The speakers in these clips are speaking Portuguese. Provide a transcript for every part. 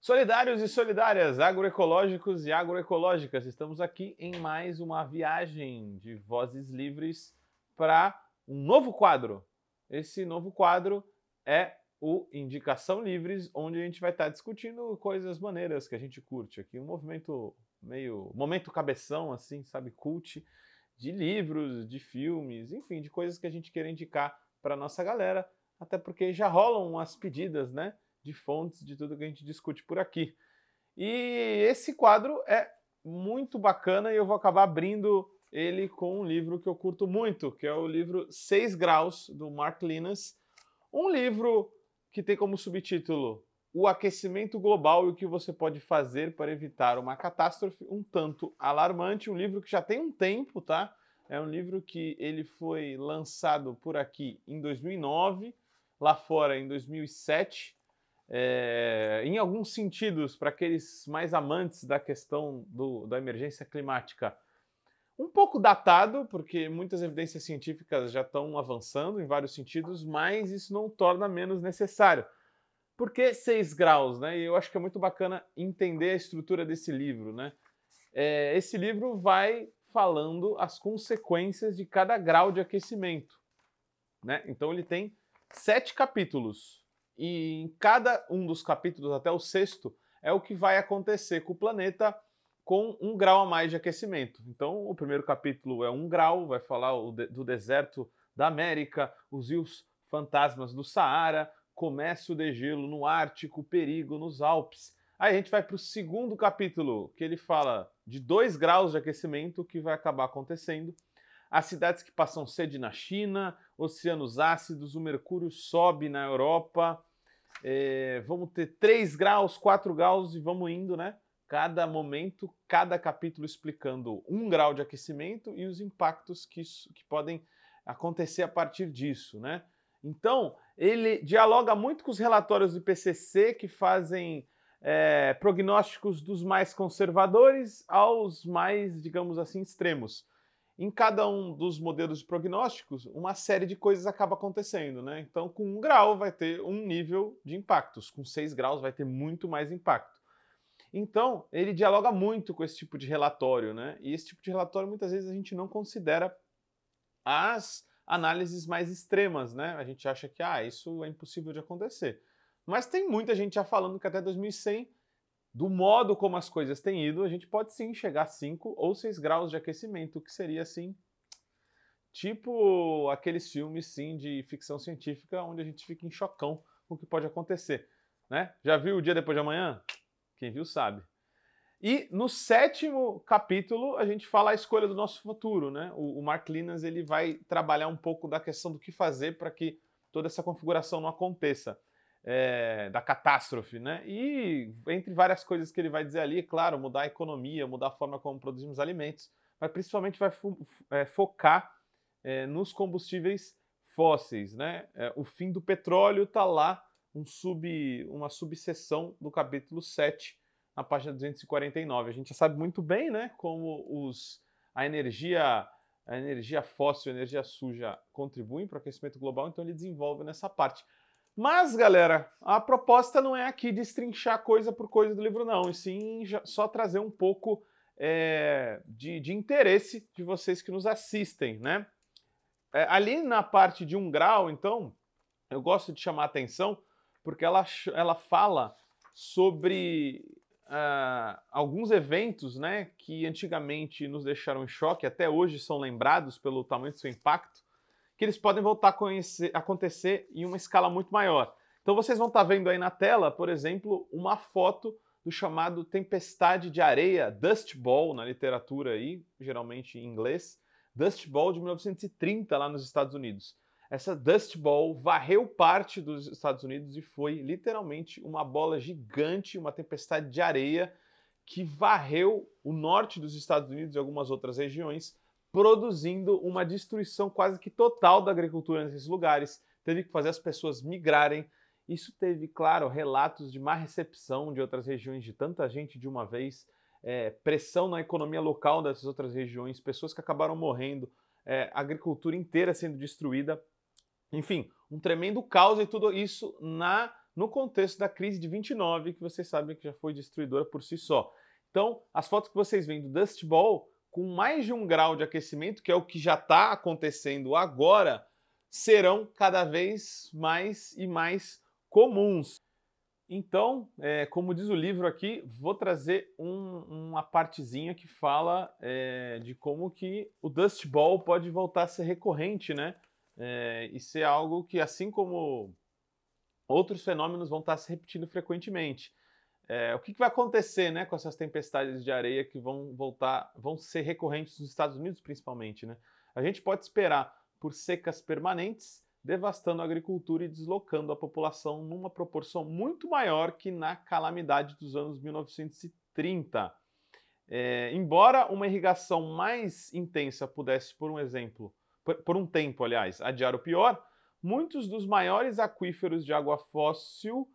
Solidários e solidárias, agroecológicos e agroecológicas, estamos aqui em mais uma viagem de vozes livres para um novo quadro. Esse novo quadro é o Indicação Livres, onde a gente vai estar discutindo coisas maneiras que a gente curte aqui, um movimento meio momento cabeção assim, sabe, cult de livros, de filmes, enfim, de coisas que a gente quer indicar para nossa galera, até porque já rolam as pedidas, né? De fontes de tudo que a gente discute por aqui. E esse quadro é muito bacana e eu vou acabar abrindo ele com um livro que eu curto muito, que é o livro 6 Graus, do Mark Linas. Um livro que tem como subtítulo O Aquecimento Global e o que você pode fazer para evitar uma catástrofe um tanto alarmante. Um livro que já tem um tempo, tá? É um livro que ele foi lançado por aqui em 2009, lá fora em 2007 é, em alguns sentidos, para aqueles mais amantes da questão do, da emergência climática, um pouco datado, porque muitas evidências científicas já estão avançando em vários sentidos, mas isso não torna menos necessário. Por que 6 graus? Né? E eu acho que é muito bacana entender a estrutura desse livro. Né? É, esse livro vai falando as consequências de cada grau de aquecimento. Né? Então ele tem sete capítulos. E em cada um dos capítulos, até o sexto, é o que vai acontecer com o planeta com um grau a mais de aquecimento. Então, o primeiro capítulo é um grau, vai falar do deserto da América, os rios fantasmas do Saara, comércio de gelo no Ártico, perigo nos Alpes. Aí a gente vai para o segundo capítulo, que ele fala de 2 graus de aquecimento que vai acabar acontecendo. As cidades que passam sede na China, oceanos ácidos, o mercúrio sobe na Europa, é, vamos ter 3 graus, 4 graus e vamos indo, né? Cada momento, cada capítulo explicando um grau de aquecimento e os impactos que, isso, que podem acontecer a partir disso, né? Então, ele dialoga muito com os relatórios do IPCC que fazem é, prognósticos dos mais conservadores aos mais, digamos assim, extremos em cada um dos modelos de prognósticos, uma série de coisas acaba acontecendo, né? Então, com um grau vai ter um nível de impactos, com seis graus vai ter muito mais impacto. Então, ele dialoga muito com esse tipo de relatório, né? E esse tipo de relatório muitas vezes a gente não considera as análises mais extremas, né? A gente acha que ah, isso é impossível de acontecer. Mas tem muita gente já falando que até 2100 do modo como as coisas têm ido, a gente pode sim chegar a 5 ou 6 graus de aquecimento, que seria assim, tipo aqueles filmes sim de ficção científica onde a gente fica em chocão com o que pode acontecer. Né? Já viu o dia depois de amanhã? Quem viu sabe. E no sétimo capítulo a gente fala a escolha do nosso futuro, né? O, o Mark Linas ele vai trabalhar um pouco da questão do que fazer para que toda essa configuração não aconteça é, da catástrofe, né? E entre várias coisas que ele vai dizer ali, claro, mudar a economia, mudar a forma como produzimos alimentos, mas principalmente vai fo é, focar é, nos combustíveis fósseis, né? o fim do petróleo está lá, um sub, uma subseção do capítulo 7, na página 249. A gente já sabe muito bem, né, como os, a energia a energia fóssil, a energia suja contribuem para o aquecimento global, então ele desenvolve nessa parte. Mas, galera, a proposta não é aqui destrinchar coisa por coisa do livro, não, e sim só trazer um pouco é, de, de, interesse de vocês que nos assistem, né? É, ali na parte de um grau, então, eu gosto de chamar a atenção porque ela, ela fala sobre uh, alguns eventos né, que antigamente nos deixaram em choque, até hoje são lembrados pelo tamanho do seu impacto, que eles podem voltar a conhecer, acontecer em uma escala muito maior. Então vocês vão estar vendo aí na tela, por exemplo, uma foto do chamado tempestade de areia, Dust Bowl na literatura aí, geralmente em inglês, Dust Bowl de 1930 lá nos Estados Unidos. Essa Dust Bowl varreu parte dos Estados Unidos e foi literalmente uma bola gigante, uma tempestade de areia que varreu o norte dos Estados Unidos e algumas outras regiões, produzindo uma destruição quase que total da agricultura nesses lugares. Teve que fazer as pessoas migrarem. Isso teve, claro, relatos de má recepção de outras regiões, de tanta gente de uma vez, é, pressão na economia local dessas outras regiões, pessoas que acabaram morrendo, é, agricultura inteira sendo destruída. Enfim, um tremendo caos e tudo isso na no contexto da crise de 29, que vocês sabem que já foi destruidora por si só. Então, as fotos que vocês veem do Dust Bowl, com mais de um grau de aquecimento, que é o que já está acontecendo agora, serão cada vez mais e mais comuns. Então, é, como diz o livro aqui, vou trazer um, uma partezinha que fala é, de como que o Dust Bowl pode voltar a ser recorrente, né? É, e ser algo que, assim como outros fenômenos, vão estar se repetindo frequentemente. É, o que, que, vai acontecer né, com essas tempestades de areia que vão voltar, vão ser recorrentes nos Estados Unidos, principalmente? Né? A gente pode esperar por secas permanentes devastando a agricultura e deslocando a população numa proporção muito maior que na calamidade dos anos 1930. É, embora uma irrigação mais intensa pudesse, por um exemplo, por, por um tempo, aliás, adiar o pior, muitos dos maiores aquíferos de água fóssil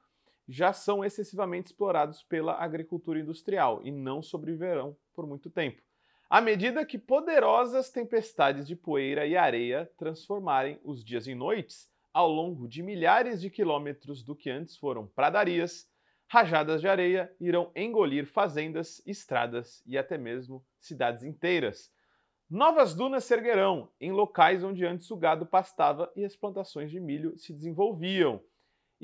já são excessivamente explorados pela agricultura industrial e não sobreviverão por muito tempo à medida que poderosas tempestades de poeira e areia transformarem os dias em noites ao longo de milhares de quilômetros do que antes foram pradarias, rajadas de areia irão engolir fazendas, estradas e até mesmo cidades inteiras. Novas dunas se erguerão em locais onde antes o gado pastava e as plantações de milho se desenvolviam.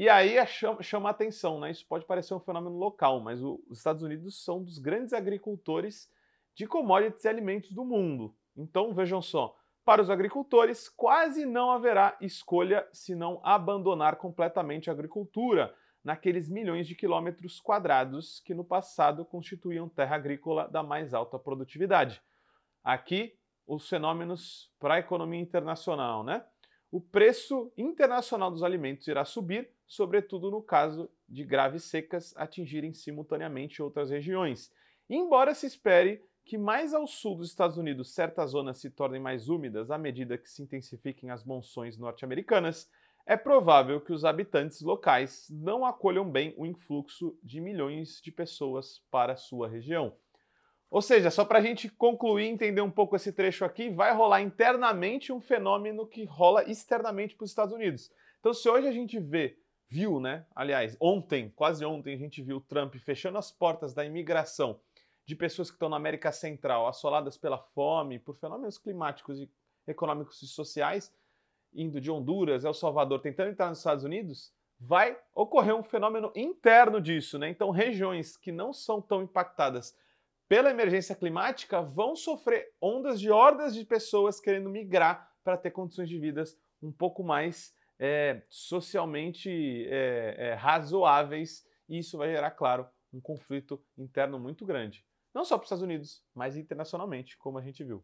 E aí é chama, chama a atenção, né? Isso pode parecer um fenômeno local, mas o, os Estados Unidos são dos grandes agricultores de commodities e alimentos do mundo. Então, vejam só, para os agricultores, quase não haverá escolha se não abandonar completamente a agricultura naqueles milhões de quilômetros quadrados que no passado constituíam terra agrícola da mais alta produtividade. Aqui, os fenômenos para a economia internacional, né? O preço internacional dos alimentos irá subir, sobretudo no caso de graves secas atingirem simultaneamente outras regiões. Embora se espere que mais ao sul dos Estados Unidos certas zonas se tornem mais úmidas à medida que se intensifiquem as monções norte-americanas, é provável que os habitantes locais não acolham bem o influxo de milhões de pessoas para sua região. Ou seja, só para a gente concluir e entender um pouco esse trecho aqui, vai rolar internamente um fenômeno que rola externamente para os Estados Unidos. Então, se hoje a gente vê, viu, né? Aliás, ontem, quase ontem, a gente viu Trump fechando as portas da imigração de pessoas que estão na América Central assoladas pela fome, por fenômenos climáticos e econômicos e sociais, indo de Honduras, El Salvador, tentando entrar nos Estados Unidos, vai ocorrer um fenômeno interno disso, né? Então, regiões que não são tão impactadas pela emergência climática vão sofrer ondas de hordas de pessoas querendo migrar para ter condições de vida um pouco mais é, socialmente é, é, razoáveis, e isso vai gerar, claro, um conflito interno muito grande não só para os Estados Unidos, mas internacionalmente, como a gente viu.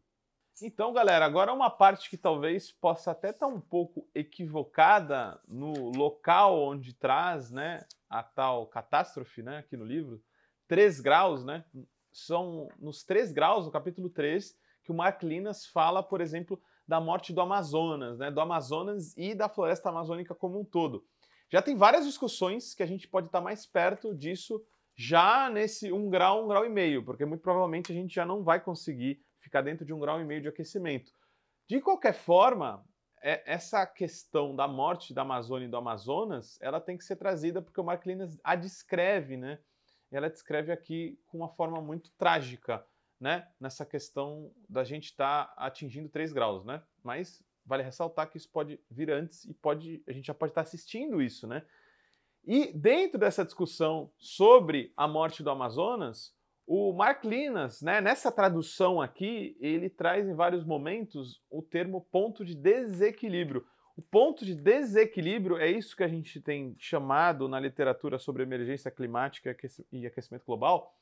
Então, galera, agora uma parte que talvez possa até estar um pouco equivocada no local onde traz né, a tal catástrofe né, aqui no livro. 3 graus, né? São nos 3 graus, no capítulo 3, que o Mark Linas fala, por exemplo, da morte do Amazonas, né? Do Amazonas e da floresta amazônica como um todo. Já tem várias discussões que a gente pode estar mais perto disso já nesse um grau, um grau e meio, porque muito provavelmente a gente já não vai conseguir ficar dentro de um grau e meio de aquecimento. De qualquer forma, é, essa questão da morte da Amazônia e do Amazonas, ela tem que ser trazida porque o Mark Linas a descreve, né? Ela descreve aqui com uma forma muito trágica, né? Nessa questão da gente estar tá atingindo 3 graus, né? Mas vale ressaltar que isso pode vir antes e pode a gente já pode estar tá assistindo isso, né? E dentro dessa discussão sobre a morte do Amazonas, o Mark Linas, né, nessa tradução aqui, ele traz em vários momentos o termo ponto de desequilíbrio. O ponto de desequilíbrio é isso que a gente tem chamado na literatura sobre emergência climática e aquecimento global,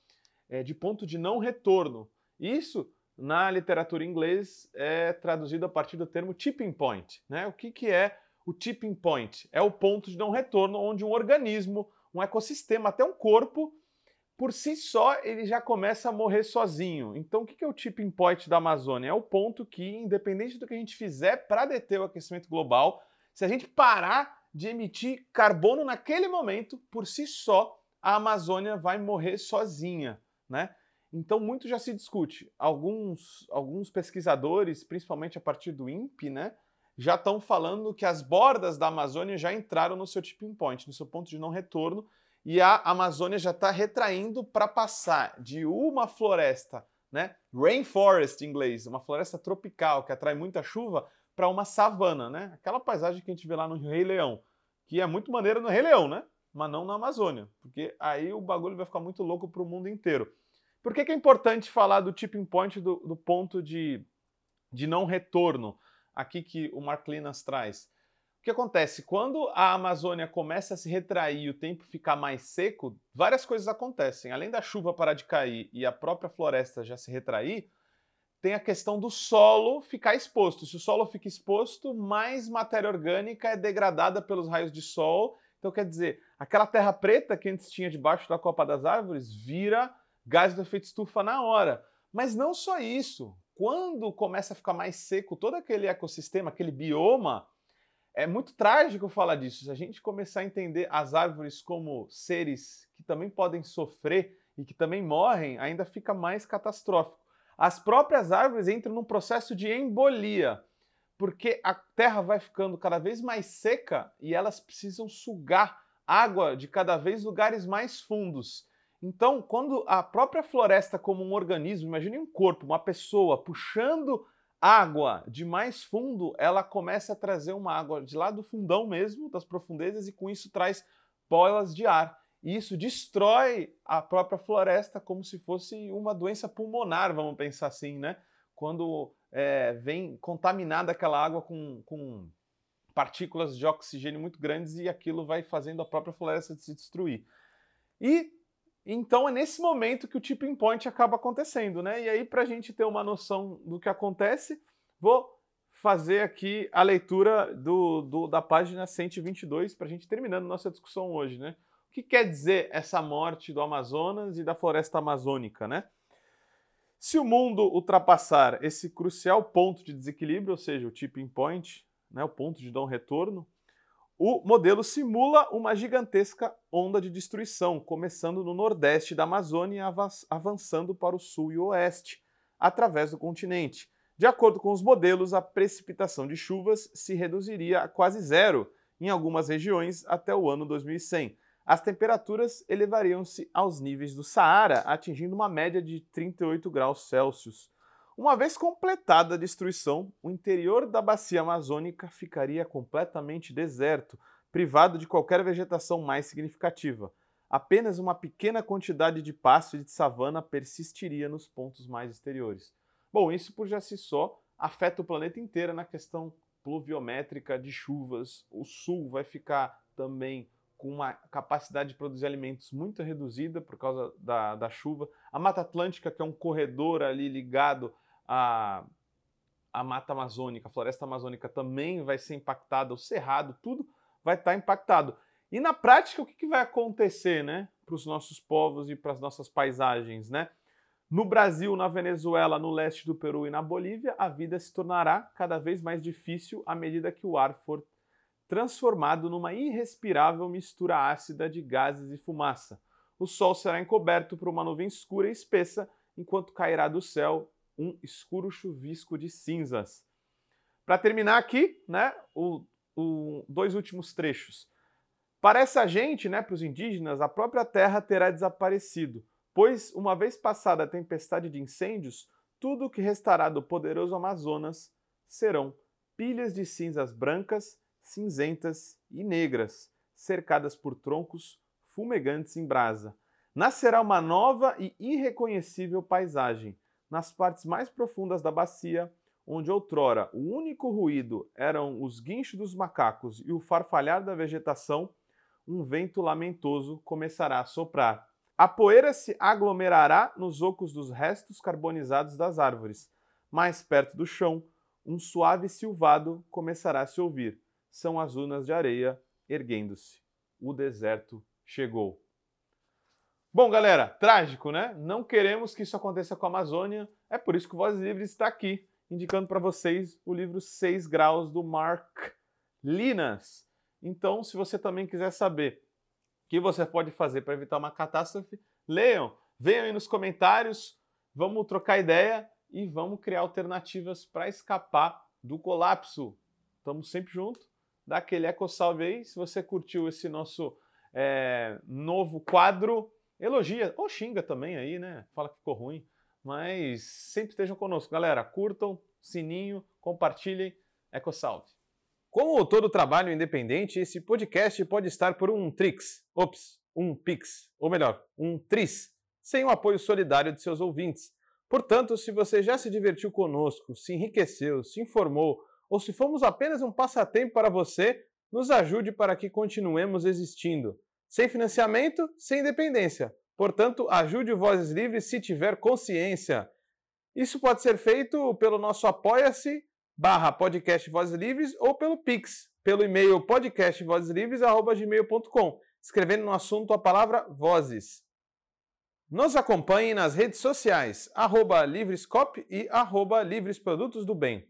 é, de ponto de não retorno. Isso, na literatura inglesa, é traduzido a partir do termo tipping point. Né? O que, que é o tipping point é o ponto de não retorno onde um organismo, um ecossistema, até um corpo, por si só ele já começa a morrer sozinho. Então o que é o tipping point da Amazônia? É o ponto que, independente do que a gente fizer para deter o aquecimento global, se a gente parar de emitir carbono naquele momento, por si só, a Amazônia vai morrer sozinha, né? Então muito já se discute. Alguns, alguns pesquisadores, principalmente a partir do INPE, né, já estão falando que as bordas da Amazônia já entraram no seu tipping point, no seu ponto de não retorno, e a Amazônia já está retraindo para passar de uma floresta, né, rainforest em inglês, uma floresta tropical que atrai muita chuva, para uma savana, né? Aquela paisagem que a gente vê lá no Rei Leão, que é muito maneira no Rei Leão, né? Mas não na Amazônia, porque aí o bagulho vai ficar muito louco para o mundo inteiro. Por que, que, é importante falar do tipping point, do, do ponto de, de não retorno, aqui que o Mark Linas traz? O que acontece? Quando a Amazônia começa a se retrair e o tempo ficar mais seco, várias coisas acontecem. Além da chuva parar de cair e a própria floresta já se retrair, tem a questão do solo ficar exposto. Se o solo fica exposto, mais matéria orgânica é degradada pelos raios de sol. Então, quer dizer, aquela terra preta que antes tinha debaixo da copa das árvores vira gás do efeito estufa na hora. Mas não só isso. Quando começa a ficar mais seco todo aquele ecossistema, aquele bioma, é muito trágico falar disso. Se a gente começar a entender as árvores como seres que também podem sofrer e que também morrem, ainda fica mais catastrófico as próprias árvores entram num processo de embolia, porque a terra vai ficando cada vez mais seca e elas precisam sugar água de cada vez lugares mais fundos. Então, quando a própria floresta, como um organismo, imagine um corpo, uma pessoa puxando água de mais fundo, ela começa a trazer uma água de lá do fundão mesmo, das profundezas, e com isso traz bolas de ar. E isso destrói a própria floresta como se fosse uma doença pulmonar, vamos pensar assim, né? Quando é, vem contaminada aquela água com, com partículas de oxigênio muito grandes e aquilo vai fazendo a própria floresta se destruir. E então é nesse momento que o tipping point acaba acontecendo, né? E aí, para a gente ter uma noção do que acontece, vou fazer aqui a leitura do, do da página 122 para a gente terminando nossa discussão hoje, né? que quer dizer essa morte do Amazonas e da floresta amazônica, né? Se o mundo ultrapassar esse crucial ponto de desequilíbrio, ou seja, o tipping point, né, o ponto de não retorno, o modelo simula uma gigantesca onda de destruição, começando no nordeste da Amazônia e avançando para o sul e oeste, através do continente. De acordo com os modelos, a precipitação de chuvas se reduziria a quase zero em algumas regiões até o ano 2100 as temperaturas elevariam-se aos níveis do Saara, atingindo uma média de 38 graus Celsius. Uma vez completada a destruição, o interior da bacia amazônica ficaria completamente deserto, privado de qualquer vegetação mais significativa. Apenas uma pequena quantidade de pasto e de savana persistiria nos pontos mais exteriores. Bom, isso por já si só afeta o planeta inteiro na questão pluviométrica de chuvas. O sul vai ficar também com uma capacidade de produzir alimentos muito reduzida por causa da, da chuva. A Mata Atlântica, que é um corredor ali ligado à, à Mata Amazônica, a Floresta Amazônica, também vai ser impactada, o Cerrado, tudo vai estar impactado. E na prática, o que, que vai acontecer né, para os nossos povos e para as nossas paisagens? Né? No Brasil, na Venezuela, no leste do Peru e na Bolívia, a vida se tornará cada vez mais difícil à medida que o ar for transformado numa irrespirável mistura ácida de gases e fumaça. O Sol será encoberto por uma nuvem escura e espessa, enquanto cairá do céu um escuro chuvisco de cinzas. Para terminar aqui, né, o, o, dois últimos trechos. Para essa gente, né, para os indígenas, a própria terra terá desaparecido, pois, uma vez passada a tempestade de incêndios, tudo o que restará do poderoso Amazonas serão pilhas de cinzas brancas cinzentas e negras, cercadas por troncos fumegantes em brasa. Nascerá uma nova e irreconhecível paisagem. Nas partes mais profundas da bacia, onde outrora o único ruído eram os guinchos dos macacos e o farfalhar da vegetação, um vento lamentoso começará a soprar. A poeira se aglomerará nos ocos dos restos carbonizados das árvores. Mais perto do chão, um suave silvado começará a se ouvir são as unas de areia erguendo-se. O deserto chegou. Bom, galera, trágico, né? Não queremos que isso aconteça com a Amazônia. É por isso que o Voz Livre está aqui, indicando para vocês o livro 6 Graus do Mark Linas. Então, se você também quiser saber o que você pode fazer para evitar uma catástrofe, leiam, venham aí nos comentários, vamos trocar ideia e vamos criar alternativas para escapar do colapso estamos sempre juntos. Dá aquele eco salve aí. Se você curtiu esse nosso é, novo quadro, elogia ou xinga também aí, né? Fala que ficou ruim. Mas sempre estejam conosco. Galera, curtam, sininho, compartilhem. Eco salve. Como todo trabalho independente, esse podcast pode estar por um Trix, ops, um Pix, ou melhor, um Tris, sem o apoio solidário de seus ouvintes. Portanto, se você já se divertiu conosco, se enriqueceu, se informou, ou se fomos apenas um passatempo para você, nos ajude para que continuemos existindo. Sem financiamento, sem independência. Portanto, ajude o Vozes Livres se tiver consciência. Isso pode ser feito pelo nosso apoia-se barra podcast Vozes Livres ou pelo Pix, pelo e-mail podcastvozeslivres.gmail.com, escrevendo no assunto a palavra Vozes. Nos acompanhe nas redes sociais, arroba Livrescop e arroba Livres Produtos do Bem.